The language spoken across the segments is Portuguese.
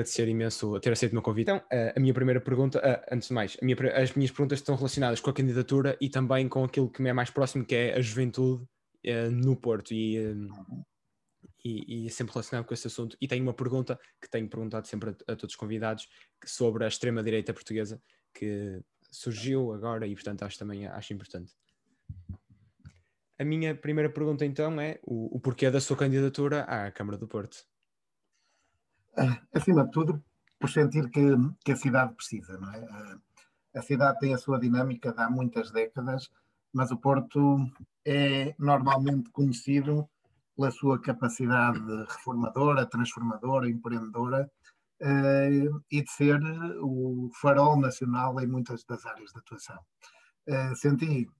agradecer imenso ter aceito o meu convite. Então, a minha primeira pergunta, antes de mais, minha, as minhas perguntas estão relacionadas com a candidatura e também com aquilo que me é mais próximo, que é a juventude no Porto. E, e, e é sempre relacionado com esse assunto. E tenho uma pergunta que tenho perguntado sempre a, a todos os convidados sobre a extrema-direita portuguesa, que surgiu agora e, portanto, acho também acho importante. A minha primeira pergunta, então, é o, o porquê da sua candidatura à Câmara do Porto? Ah, acima de tudo, por sentir que, que a cidade precisa, não é? Ah, a cidade tem a sua dinâmica de há muitas décadas, mas o Porto é normalmente conhecido pela sua capacidade reformadora, transformadora, empreendedora uh, e de ser o farol nacional em muitas das áreas de atuação. Senti,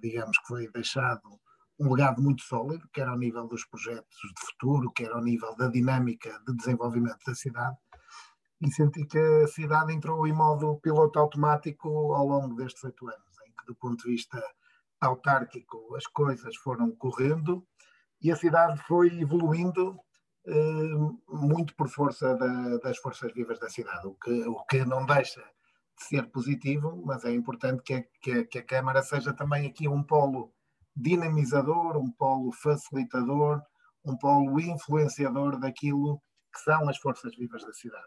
digamos, que foi deixado um legado muito sólido, quer ao nível dos projetos de futuro, quer ao nível da dinâmica de desenvolvimento da cidade, e senti que a cidade entrou em modo piloto automático ao longo destes oito anos, em que, do ponto de vista autárquico, as coisas foram correndo e a cidade foi evoluindo eh, muito por força da, das forças vivas da cidade, o que, o que não deixa de ser positivo, mas é importante que que que a Câmara seja também aqui um polo dinamizador, um polo facilitador, um polo influenciador daquilo que são as forças vivas da cidade.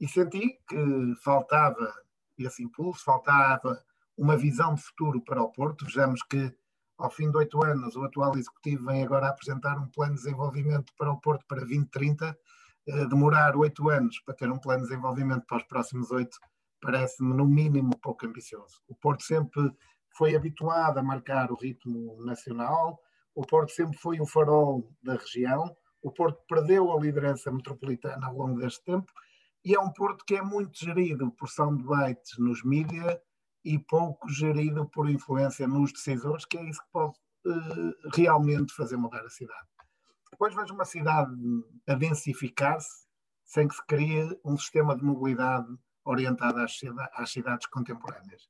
E senti que faltava esse impulso, faltava uma visão de futuro para o Porto. Vejamos que ao fim de oito anos, o atual executivo vem agora apresentar um plano de desenvolvimento para o Porto para 2030. Eh, demorar oito anos para ter um plano de desenvolvimento para os próximos oito parece-me, no mínimo, pouco ambicioso. O Porto sempre foi habituado a marcar o ritmo nacional, o Porto sempre foi o farol da região, o Porto perdeu a liderança metropolitana ao longo deste tempo e é um Porto que é muito gerido por soundbites nos mídias e pouco gerido por influência nos decisores, que é isso que pode uh, realmente fazer mudar a cidade. Depois vejo uma cidade a densificar-se sem que se crie um sistema de mobilidade orientado às, às cidades contemporâneas.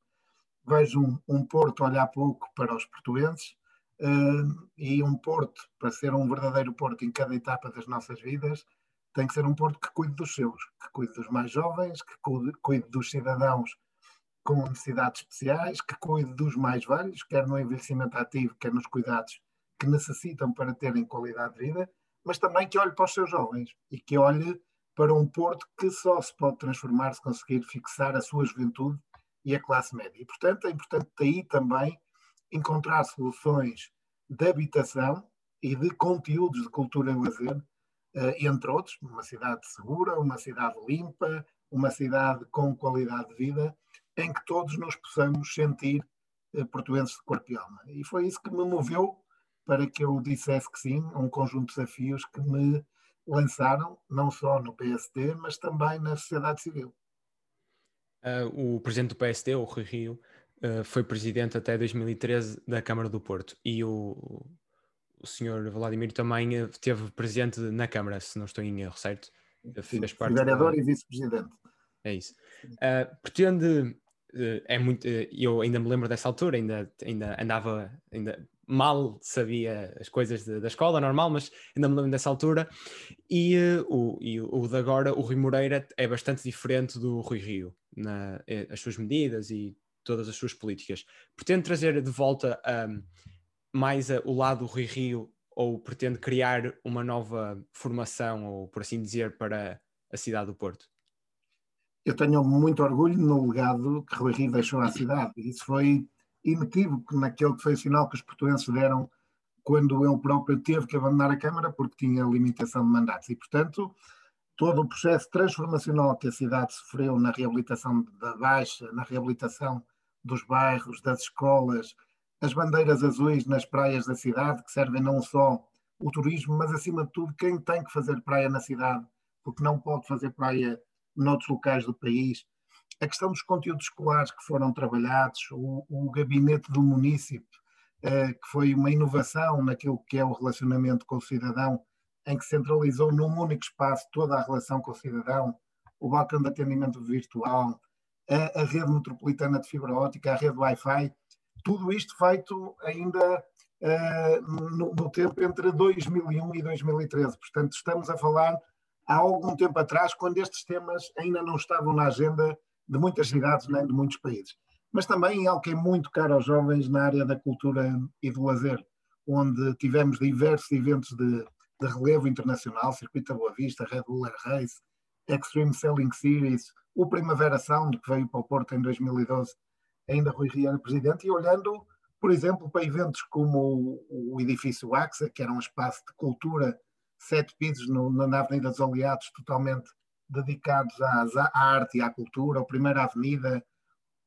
Vejo um, um, Porto olhar pouco para os portuenses uh, e um Porto, para ser um verdadeiro Porto em cada etapa das nossas vidas, tem que ser um Porto que cuide dos seus, que cuide dos mais jovens, que cuide, cuide dos cidadãos com necessidades especiais, que cuide dos mais velhos, quer no envelhecimento ativo, quer nos cuidados que necessitam para terem qualidade de vida, mas também que olhe para os seus jovens e que olhe para um Porto que só se pode transformar se conseguir fixar a sua juventude e a classe média. E, portanto, é importante daí também encontrar soluções de habitação e de conteúdos de cultura e lazer, eh, entre outros, uma cidade segura, uma cidade limpa, uma cidade com qualidade de vida, em que todos nos possamos sentir eh, portuenses de corpo e alma. E foi isso que me moveu para que eu dissesse que sim a um conjunto de desafios que me lançaram, não só no PSD, mas também na sociedade civil. Uh, o presidente do PSD, o Rui Rio, uh, foi presidente até 2013 da Câmara do Porto e o, o senhor Vladimir também esteve presente na Câmara, se não estou em erro, certo? Sim, Fez parte vereador da... e vice-presidente. É isso. Uh, pretende uh, é muito uh, eu ainda me lembro dessa altura ainda ainda andava ainda mal sabia as coisas de, da escola normal mas ainda me lembro dessa altura e o e o de agora o Rui Moreira é bastante diferente do Rui Rio na as suas medidas e todas as suas políticas pretende trazer de volta um, mais o lado do Rui Rio ou pretende criar uma nova formação ou por assim dizer para a cidade do Porto eu tenho muito orgulho no legado que Rui Rio deixou à cidade. Isso foi inequívoco naquele que foi o sinal que os portugueses deram quando ele próprio teve que abandonar a Câmara porque tinha limitação de mandatos. E, portanto, todo o processo transformacional que a cidade sofreu na reabilitação da Baixa, na reabilitação dos bairros, das escolas, as bandeiras azuis nas praias da cidade, que servem não só o turismo, mas acima de tudo quem tem que fazer praia na cidade, porque não pode fazer praia noutros locais do país. A questão dos conteúdos escolares que foram trabalhados, o, o gabinete do município, eh, que foi uma inovação naquilo que é o relacionamento com o cidadão, em que centralizou num único espaço toda a relação com o cidadão, o balcão de atendimento virtual, a, a rede metropolitana de fibra ótica, a rede Wi-Fi, tudo isto feito ainda uh, no, no, tempo entre 2001 e 2013. Portanto, estamos a falar há algum tempo atrás, quando estes temas ainda não estavam na agenda de muitas cidades nem de muitos países. Mas também algo que é muito caro aos jovens na área da cultura e do lazer, onde tivemos diversos eventos de, de relevo internacional, Circuito da Boa Vista, Red Bull Race, Extreme Sailing Series, o Primavera Sound, que veio para o Porto em 2012, ainda Rui Rio presidente, e olhando, por exemplo, para eventos como o, o edifício AXA, que era um espaço de cultura, sete pisos no, na Avenida dos Aliados, totalmente dedicados à arte e à cultura, a Primeira Avenida,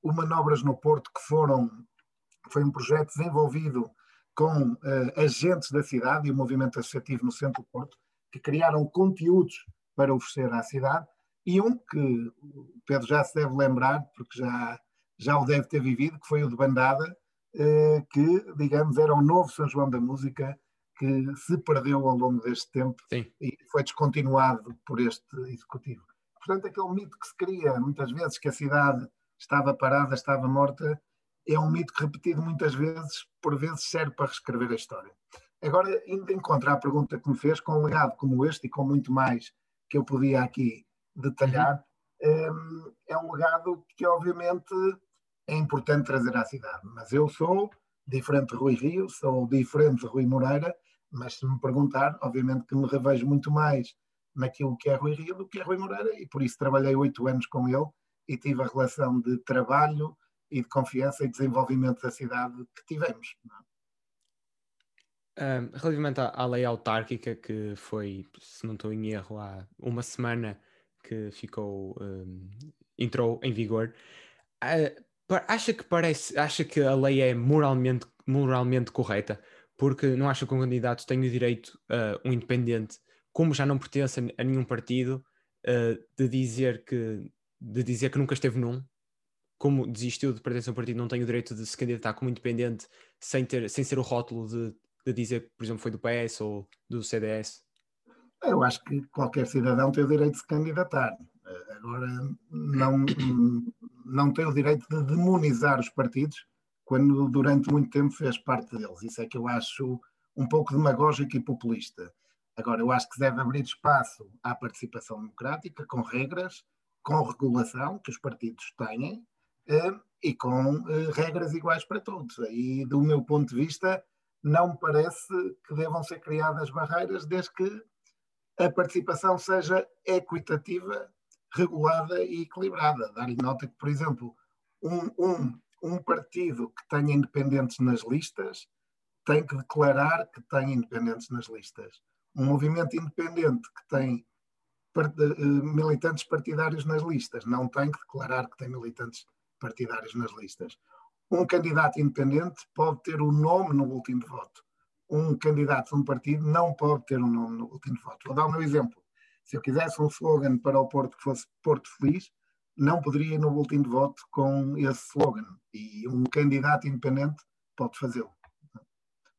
o Manobras no Porto, que foram, foi um projeto desenvolvido com uh, agentes da cidade e o movimento associativo no Centro do Porto, que criaram conteúdos para oferecer à cidade, e um que o Pedro já se deve lembrar, porque já, já o deve ter vivido, que foi o de Bandada, uh, que, digamos, era o novo São João da Música, que se perdeu ao longo deste tempo Sim. e foi descontinuado por este executivo. Portanto, aquele mito que se cria muitas vezes que a cidade estava parada, estava morta, é um mito que repetido muitas vezes, por vezes serve para reescrever a história. Agora, indo encontrar a pergunta que me fez, com um legado como este e com muito mais que eu podia aqui detalhar, uhum. é um legado que obviamente é importante trazer à cidade. Mas eu sou diferente de Rui Rio, sou diferente de Rui Moreira, mas se me perguntar, obviamente que me revejo muito mais naquilo que é Rui Rio do que é Rui Moreira e por isso trabalhei oito anos com ele e tive a relação de trabalho e de confiança e desenvolvimento da cidade que tivemos. Um, relativamente à, à, lei autárquica, que foi, se não estou em erro, há uma semana que ficou, um, entrou em vigor, uh, acha que parece, acha que a lei é moralmente, moralmente correta? Porque não acha que um candidato tem o direito, uh, um independente, como já não pertence a nenhum partido, uh, de dizer que de dizer que nunca esteve num, como desistiu de pertencer a um partido, não tem o direito de se candidatar como independente sem, ter, sem ser o rótulo de, de dizer que, por exemplo, foi do PS ou do CDS? Eu acho que qualquer cidadão tem o direito de se candidatar. Agora, não, não tem o direito de demonizar os partidos quando durante muito tempo fez parte deles. Isso é que eu acho um pouco demagógico e populista. Agora, eu acho que deve abrir espaço à participação democrática, com regras, com regulação que os partidos têm e com eh, regras iguais para todos. E, do meu ponto de vista, não me parece que devam ser criadas barreiras desde que a participação seja equitativa regulada e equilibrada. Dar-lhe nota que, por exemplo, um, um, um partido que tenha independentes nas listas tem que declarar que tem independentes nas listas. Um movimento independente que tem eh, militantes partidários nas listas não tem que declarar que tem militantes partidários nas listas. Um candidato independente pode ter o um nome no último de voto. Um candidato de um partido não pode ter um nome no último de voto. Vou dar o meu exemplo. Se eu quisesse um slogan para o Porto que fosse Porto Feliz, não poderia ir no boletim de voto com esse slogan. E um candidato independente pode fazê-lo.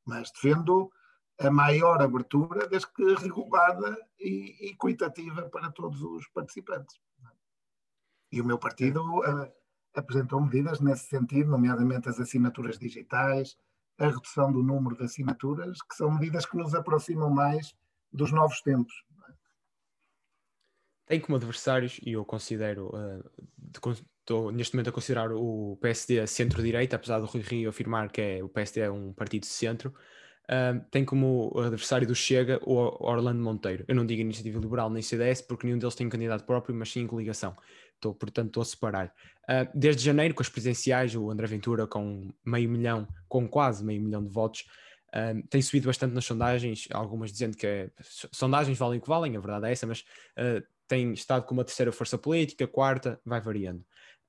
Mas defendo a maior abertura, desde que regulada e equitativa para todos os participantes. E o meu partido uh, apresentou medidas nesse sentido, nomeadamente as assinaturas digitais, a redução do número de assinaturas, que são medidas que nos aproximam mais dos novos tempos tem como adversários, e eu considero, estou neste momento a considerar o PSD centro-direita, apesar do Rui Rio afirmar que é, o PSD é um partido de centro, uh, tem como adversário do Chega o Orlando Monteiro. Eu não digo Iniciativa Liberal nem CDS, porque nenhum deles tem candidato próprio, mas sim coligação. Estou, portanto, estou a separar. Uh, desde janeiro, com as presidenciais, o André Ventura com meio milhão, com quase meio milhão de votos, um, tem subido bastante nas sondagens, algumas dizendo que é, sondagens valem o que valem, a verdade é essa, mas uh, tem estado como a terceira força política, quarta, vai variando.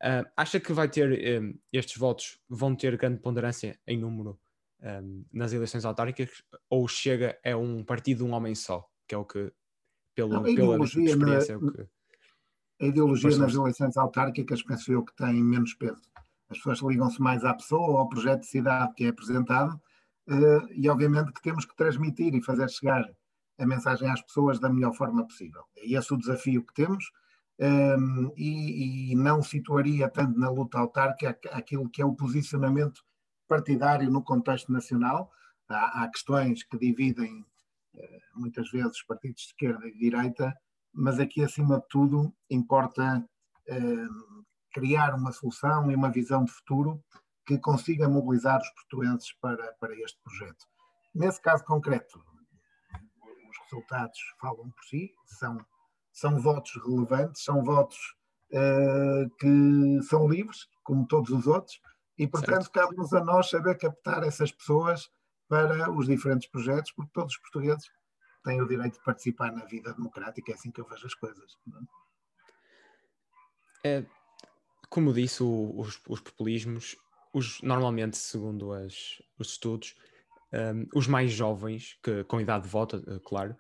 Uh, acha que vai ter um, estes votos vão ter grande ponderância em número um, nas eleições autárquicas ou chega é um partido um homem só, que é o que pelo, Não, pela experiência na, é o que a ideologia nas eleições autárquicas penso eu que tem menos peso. As pessoas ligam-se mais à pessoa ou ao projeto de cidade que é apresentado uh, e obviamente que temos que transmitir e fazer chegar a mensagem às pessoas da melhor forma possível. É esse o desafio que temos um, e, e, não situaria tanto na luta autárquica aquilo que é o posicionamento partidário no contexto nacional. Há, há questões que dividem uh, muitas vezes partidos de esquerda e de direita, mas aqui, acima de tudo, importa eh, criar uma solução e uma visão de futuro que consiga mobilizar os portugueses para, para este projeto. Nesse caso concreto, os resultados falam por si, são, são votos relevantes, são votos uh, que são livres, como todos os outros, e portanto cabe-nos a nós saber captar essas pessoas para os diferentes projetos, porque todos os portugueses têm o direito de participar na vida democrática, é assim que eu vejo as coisas. É, é como disse, o, os, os, populismos, os, normalmente, segundo as, os estudos, um, os mais jovens, que, com idade de voto, eh, claro,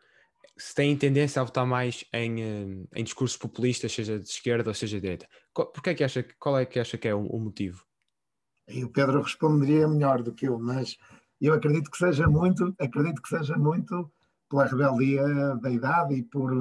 se têm tendência a votar mais em, em discursos populistas, seja de esquerda ou seja de direita. Qual, é que acha, qual é que acha que é o, o motivo? E o Pedro responderia melhor do que eu, mas eu acredito que seja muito, acredito que seja muito pela rebeldia da idade e por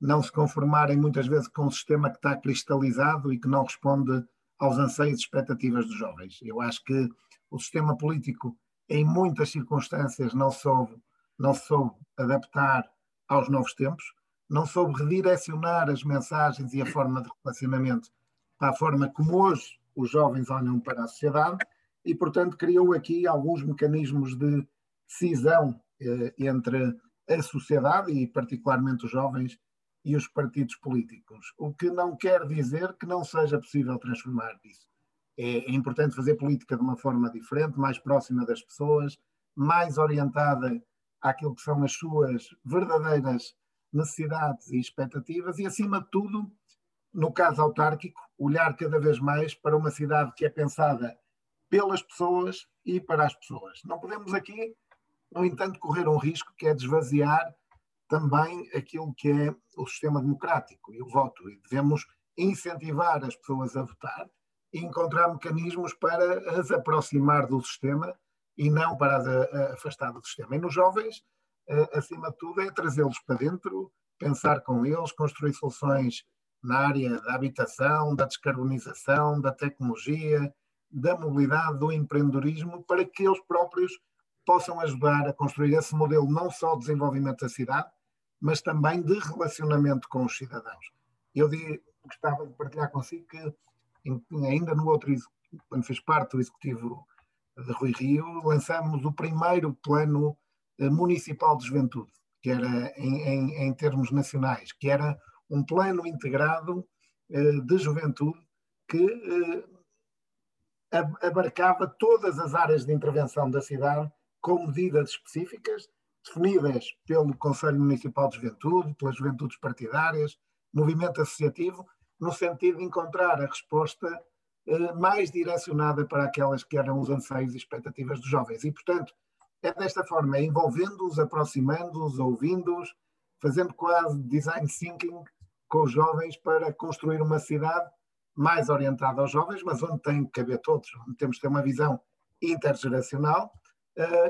não se conformarem muitas vezes com um sistema que está cristalizado e que não responde aos anseios e expectativas dos jovens. Eu acho que o sistema político, em muitas circunstâncias, não soube, não soube adaptar aos novos tempos, não soube redirecionar as mensagens e a forma de relacionamento para a forma como hoje os jovens olham para a sociedade e, portanto, criou aqui alguns mecanismos de cisão eh, entre a sociedade e, particularmente, os jovens e os partidos políticos, o que não quer dizer que não seja possível transformar isso. É, é importante fazer política de uma forma diferente, mais próxima das pessoas, mais orientada àquilo que são as suas verdadeiras necessidades e expectativas e, acima de tudo, no caso autárquico, olhar cada vez mais para uma cidade que é pensada pelas pessoas e para as pessoas. Não podemos aqui, no entanto, correr um risco que é desvaziar também aquilo que é o sistema democrático e o voto. E devemos incentivar as pessoas a votar e encontrar mecanismos para as aproximar do sistema e não para as afastar do sistema. E nos jovens, acima de tudo, é trazê-los para dentro, pensar com eles, construir soluções na área da habitação, da descarbonização, da tecnologia, da mobilidade, do empreendedorismo, para que eles próprios possam ajudar a construir esse modelo não só de desenvolvimento da cidade, mas também de relacionamento com os cidadãos. Eu gostava de partilhar consigo que, ainda no outro, quando fiz parte do executivo de Rui Rio, lançamos o primeiro plano eh, municipal de juventude, que era em, em, em termos nacionais, que era um plano integrado eh, de juventude que eh, abarcava todas as áreas de intervenção da cidade com medidas específicas definidas pelo Conselho Municipal de Juventude, pelas juventudes partidárias, movimento associativo, no sentido de encontrar a resposta eh, mais direcionada para aquelas que eram os anseios e expectativas dos jovens. E, portanto, é desta forma, é envolvendo-os, aproximando-os, ouvindo-os, fazendo quase design thinking com os jovens para construir uma cidade mais orientada aos jovens, mas onde tem que caber todos, onde temos que ter uma visão intergeracional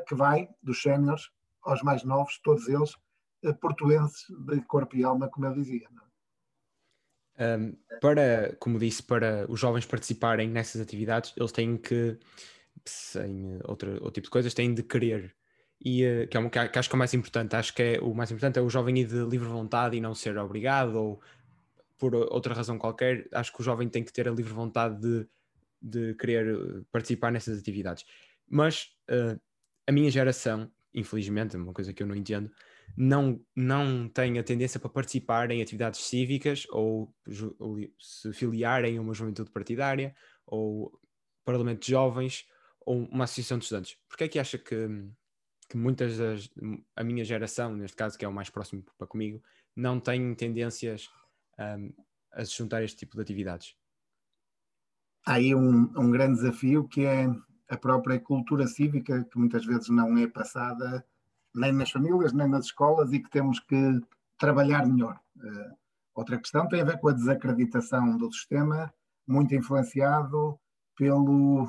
que vai dos séniores aos mais novos, todos eles uh, portuenses de corpo e alma, como eu dizia. É? Um, para, como disse, para os jovens participarem nessas atividades, eles têm que, sem outra, outro tipo de coisas, têm de querer. E que, é uma, que, acho que é o mais importante. Acho que é, o mais importante é o jovem ir de livre vontade e não ser obrigado ou por outra razão qualquer. Acho que o jovem tem que ter a livre vontade de, de querer participar nessas atividades. Mas a minha geração, infelizmente, é uma coisa que eu não entendo, não, não tem a tendência para participar em atividades cívicas ou, ou se filiarem a uma juventude partidária ou parlamento de jovens ou uma associação de estudantes. Porquê é que acha que, que muitas das, a minha geração, neste caso que é o mais próximo para comigo, não tem tendências um, a se juntar a este tipo de atividades? Há aí um, um grande desafio que é a própria cultura cívica, que muitas vezes não é passada nem nas famílias, nem nas escolas e que temos que trabalhar melhor. Uh, outra questão tem a ver com a desacreditação do sistema, muito influenciado pelo,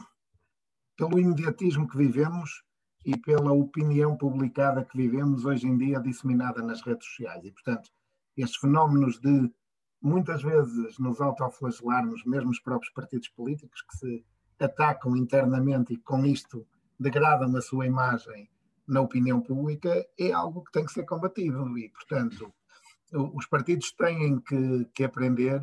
pelo imediatismo que vivemos e pela opinião publicada que vivemos hoje em dia disseminada nas redes sociais. E, portanto, estes fenómenos de muitas vezes nos autoflagelarmos, mesmo os próprios partidos políticos, que se atacam internamente e com isto degradam a sua imagem na opinião pública, é algo que tem que ser combatido e, portanto, os partidos têm que, que aprender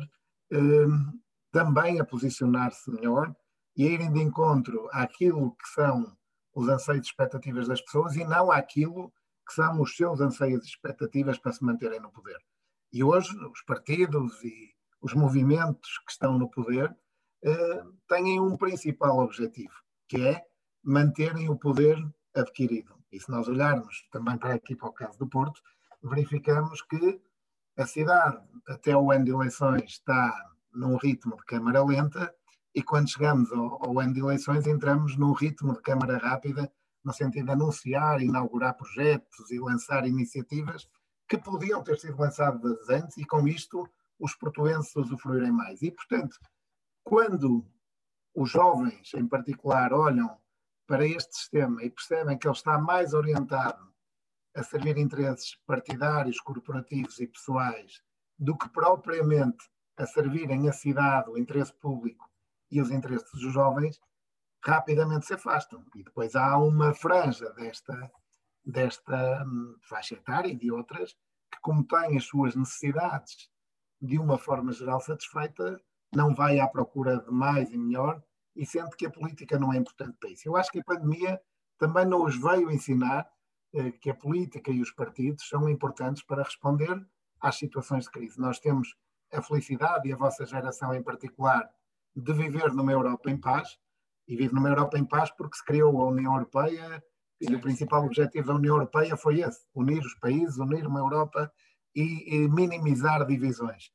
uh, também a posicionar-se melhor e a irem de encontro àquilo que são os anseios e expectativas das pessoas e não àquilo que são os seus anseios e expectativas para se manterem no poder. E hoje os partidos e os movimentos que estão no poder uh, têm um principal objetivo, que é manterem o poder adquirido. E se nós olharmos também para aqui para o caso do Porto, verificamos que a cidade, até o ano de eleições, está num ritmo de câmara lenta e quando chegamos ao, ao ano de eleições entramos num ritmo de câmara rápida no sentido de anunciar, inaugurar projetos e lançar iniciativas que podiam ter sido lançadas antes e com isto os portuenses usufruírem mais. E, portanto, quando os jovens, em particular, olham para este sistema e percebem que ele está mais orientado a servir interesses partidários, corporativos e pessoais do que propriamente a servirem a cidade, o interesse público e os interesses dos jovens, rapidamente se afastam. E depois há uma franja desta, desta hum, faixa etária e de outras que, como têm as suas necessidades de uma forma geral satisfeita, não vai à procura de mais e melhor e sente que a política não é importante para isso. Eu acho que a pandemia também nos veio ensinar eh, que a política e os partidos são importantes para responder às situações de crise. Nós temos a felicidade, e a vossa geração em particular, de viver numa Europa em paz, e vive numa Europa em paz porque se criou a União Europeia, e o principal objetivo da União Europeia foi esse: unir os países, unir uma Europa e, e minimizar divisões.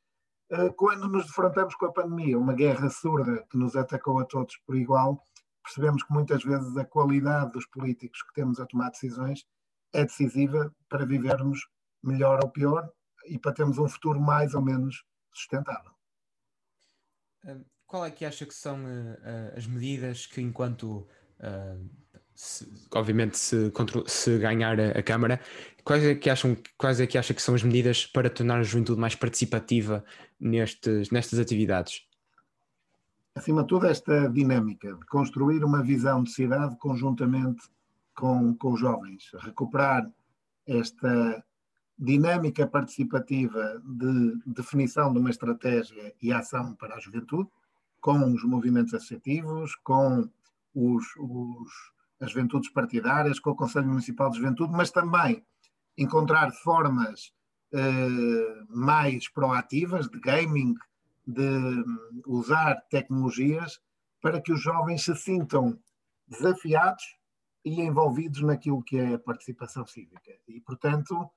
Eh, quando nos defrontamos com a pandemia, uma guerra surda que nos atacou a todos por igual, percebemos que muitas vezes a qualidade dos políticos que temos a tomar decisões é decisiva para vivermos melhor ou pior e para termos um futuro mais ou menos sustentável. Qual é que acha que são uh, as medidas que, enquanto se, obviamente se, se ganhar a, a, Câmara, quais é, que acham, quais é que acha que são as medidas para tornar a juventude mais participativa nestes, nestas atividades? Acima de tudo, esta dinâmica de construir uma visão de cidade conjuntamente com, com os jovens, recuperar esta dinâmica participativa de definição de uma estratégia e ação para a juventude, com os movimentos associativos, com os, os, as juventudes partidárias, com o Conselho Municipal de Juventude, mas também encontrar formas eh, mais proativas de gaming, de hum, usar tecnologias para que os jovens se sintam desafiados e envolvidos naquilo que é a participação cívica. E, portanto,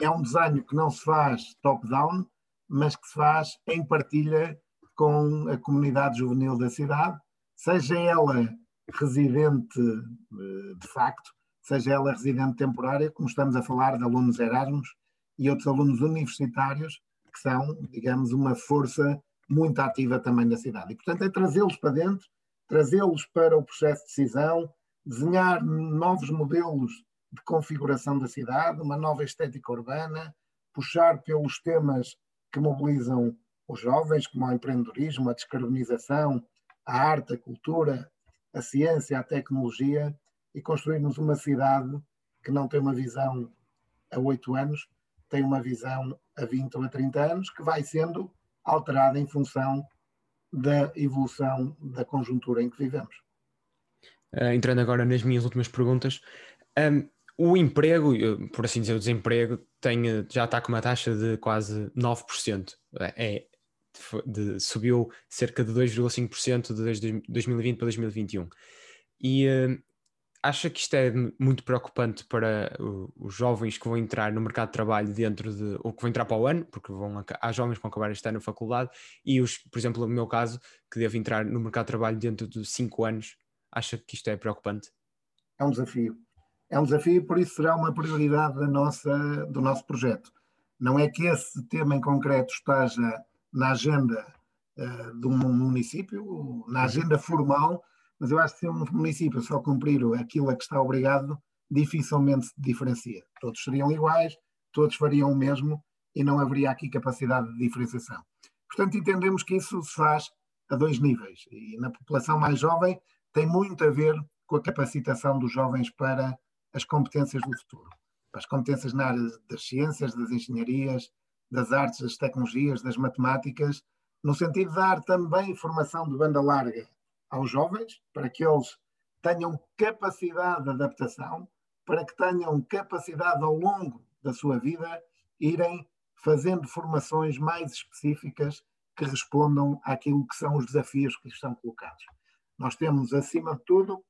é um desenho que não se faz top-down, mas que se faz em partilha com a comunidade juvenil da cidade, seja ela residente eh, de facto, seja ela residente temporária, como estamos a falar de alunos Erasmus e outros alunos universitários, que são, digamos, uma força muito ativa também na cidade. E, portanto, é trazê-los para dentro, trazê-los para o processo de decisão, desenhar novos modelos de configuração da cidade, uma nova estética urbana, puxar pelos temas que mobilizam os jovens, como o empreendedorismo, a descarbonização, a arte, a cultura, a ciência, a tecnologia, e construirmos uma cidade que não tem uma visão a oito anos, tem uma visão a 20 ou a 30 anos, que vai sendo alterada em função da evolução da conjuntura em que vivemos. Uh, entrando agora nas minhas últimas perguntas, um, o emprego, por assim dizer, o desemprego tem, já está com uma taxa de quase 9%. É, de, subiu cerca de 2,5% desde 2020 para 2021. E uh, acha que isto é muito preocupante para os jovens que vão entrar no mercado de trabalho dentro de, ou que vão entrar para o ano, porque vão, há jovens que vão acabar este ano na faculdade, e os, por exemplo, no meu caso, que devo entrar no mercado de trabalho dentro de 5 anos, acha que isto é preocupante? É um desafio. É um desafio e por isso será uma prioridade da nossa, do nosso projeto. Não é que esse tema em concreto esteja na agenda uh, de um município, na agenda formal, mas eu acho que se um município só cumprir aquilo a que está obrigado, dificilmente se diferencia. Todos seriam iguais, todos fariam o mesmo e não haveria aqui capacidade de diferenciação. Portanto, entendemos que isso se faz a dois níveis. E na população mais jovem tem muito a ver com a capacitação dos jovens para as competências do futuro. Para as competências na área das ciências, das engenharias, das artes, das tecnologias, das matemáticas, no sentido de dar também formação de banda larga aos jovens, para que eles tenham capacidade de adaptação, para que tenham capacidade ao longo da sua vida irem fazendo formações mais específicas que respondam àquilo que são os desafios que lhes são colocados. Nós temos, acima de tudo,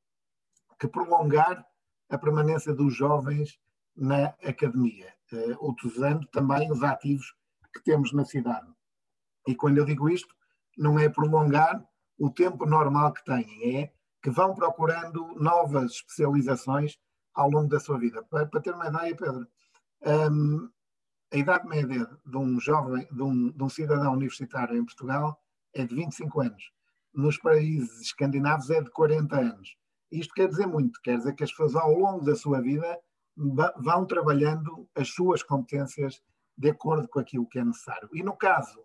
que prolongar a permanência dos jovens na academia, uh, utilizando também os ativos que temos na cidade. E quando eu digo isto, não é prolongar o tempo normal que têm, é que vão procurando novas especializações ao longo da sua vida. Para, para ter uma ideia, Pedro, um, a idade média de um jovem, de um, de um, cidadão universitário em Portugal é de 25 anos. Nos países escandinavos é de 40 anos. Isto quer dizer muito, quer dizer que as pessoas ao longo da sua vida vão trabalhando as suas competências de acordo com aquilo que é necessário. E no caso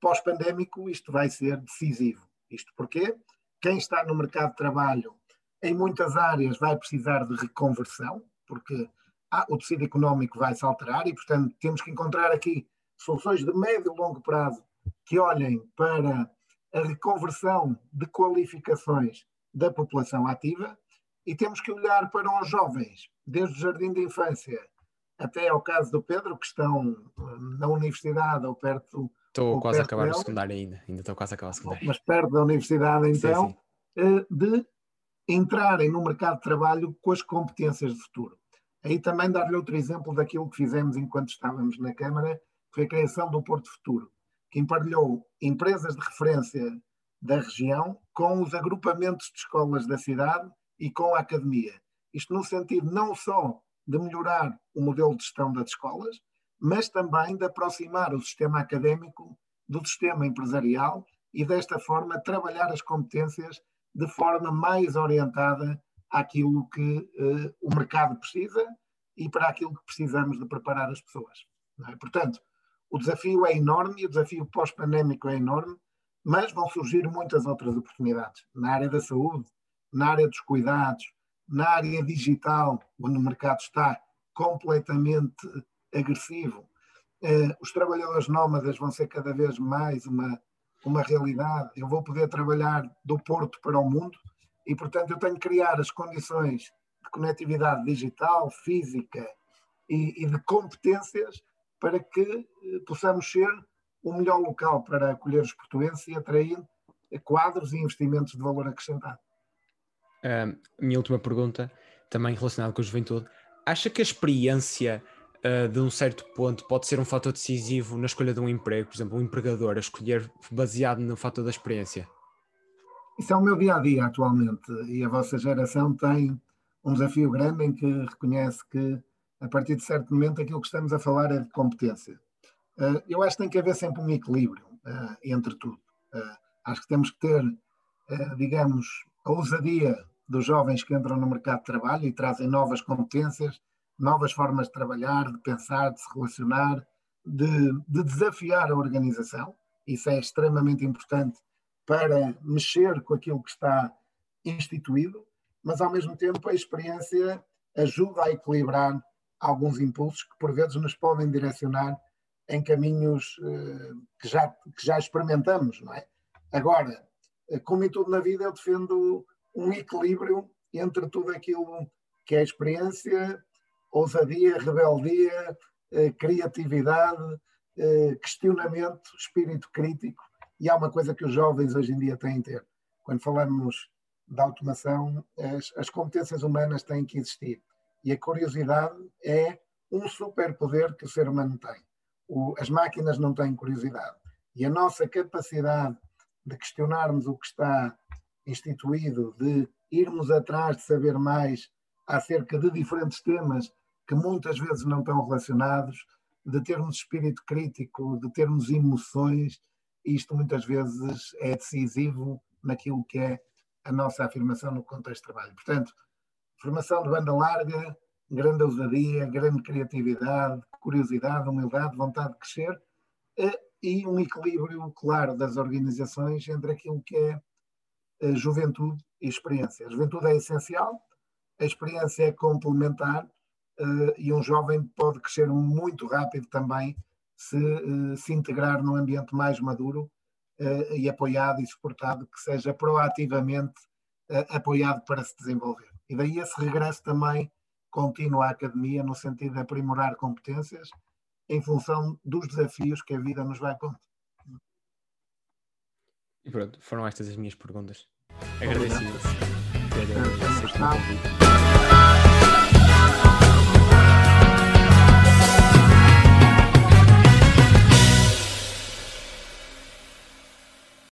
pós-pandémico, isto vai ser decisivo. Isto porque quem está no mercado de trabalho em muitas áreas vai precisar de reconversão, porque ah, o tecido económico vai se alterar e, portanto, temos que encontrar aqui soluções de médio e longo prazo que olhem para a reconversão de qualificações da população ativa e temos que olhar para os jovens, desde o jardim de infância até ao caso do Pedro, que estão hum, na universidade ou perto. Estou quase a acabar dele, o secundário ainda, ainda estou quase a acabar o secundário. Mas perto da universidade, então, sim, sim. Eh, de entrarem no mercado de trabalho com as competências de futuro. Aí também dar-lhe outro exemplo daquilo que fizemos enquanto estávamos na Câmara, que foi a criação do Porto Futuro, que emparelhou empresas de referência da região com os agrupamentos de escolas da cidade e com a academia. Isto no sentido não só de melhorar o modelo de gestão das escolas, mas também de aproximar o sistema académico do sistema empresarial e desta forma trabalhar as competências de forma mais orientada àquilo que uh, o mercado precisa e para aquilo que precisamos de preparar as pessoas. É? Portanto, o desafio é enorme e o desafio pós-pandémico é enorme, mas vão surgir muitas outras oportunidades na área da saúde, na área dos cuidados, na área digital, onde o mercado está completamente agressivo. Uh, os trabalhadores nómadas vão ser cada vez mais uma, uma realidade. Eu vou poder trabalhar do Porto para o mundo e, portanto, eu tenho que criar as condições de conectividade digital, física e, e de competências para que uh, possamos ser o melhor local para acolher os portuenses e atrair quadros e investimentos de valor acrescentado. Uh, minha última pergunta, também relacionada com a juventude. Acha que a experiência uh, de um certo ponto pode ser um fator decisivo na escolha de um emprego? Por exemplo, um empregador a escolher baseado no fator da experiência? Isso é o meu dia a dia atualmente e a vossa geração tem um desafio grande em que reconhece que a partir de certo momento aquilo que estamos a falar é de competência. Uh, eu acho que tem que haver sempre um equilíbrio uh, entre tudo. Acho que temos que ter, digamos, a ousadia dos jovens que entram no mercado de trabalho e trazem novas competências, novas formas de trabalhar, de pensar, de se relacionar, de, de desafiar a organização. Isso é extremamente importante para mexer com aquilo que está instituído, mas ao mesmo tempo a experiência ajuda a equilibrar alguns impulsos que por vezes nos podem direcionar em caminhos eh, que, já, que já experimentamos, não é? Agora, eh, como em tudo na vida, eu defendo um equilíbrio entre tudo aquilo que é experiência, ousadia, rebeldia, eh, criatividade, eh, questionamento, espírito crítico. E há uma coisa que os jovens hoje em dia têm a ter. Quando falamos da automação, as, as competências humanas têm que existir. E a curiosidade é um superpoder que o ser humano tem. O, as máquinas não têm curiosidade. E a nossa capacidade de questionarmos o que está instituído de irmos atrás de saber mais acerca de diferentes temas que muitas vezes não estão relacionados, de termos espírito crítico, de termos emoções, isto muitas vezes é decisivo naquilo que é a nossa afirmação no contexto de trabalho. Portanto, formação de banda larga, grande ousadia, grande criatividade, curiosidade, humildade, vontade de crescer eh, e um equilíbrio claro das organizações entre aquilo que é juventude e experiência. A juventude é essencial, a experiência é complementar uh, e um jovem pode crescer muito rápido também se, uh, se integrar num ambiente mais maduro uh, e apoiado e suportado, que seja proativamente apoiado para se desenvolver. E daí esse regresso também contínuo à academia, no sentido de aprimorar competências em função dos desafios que a vida nos vai pondo. E pronto, foram estas as minhas perguntas. Agradeço-vos ter aceito o convite.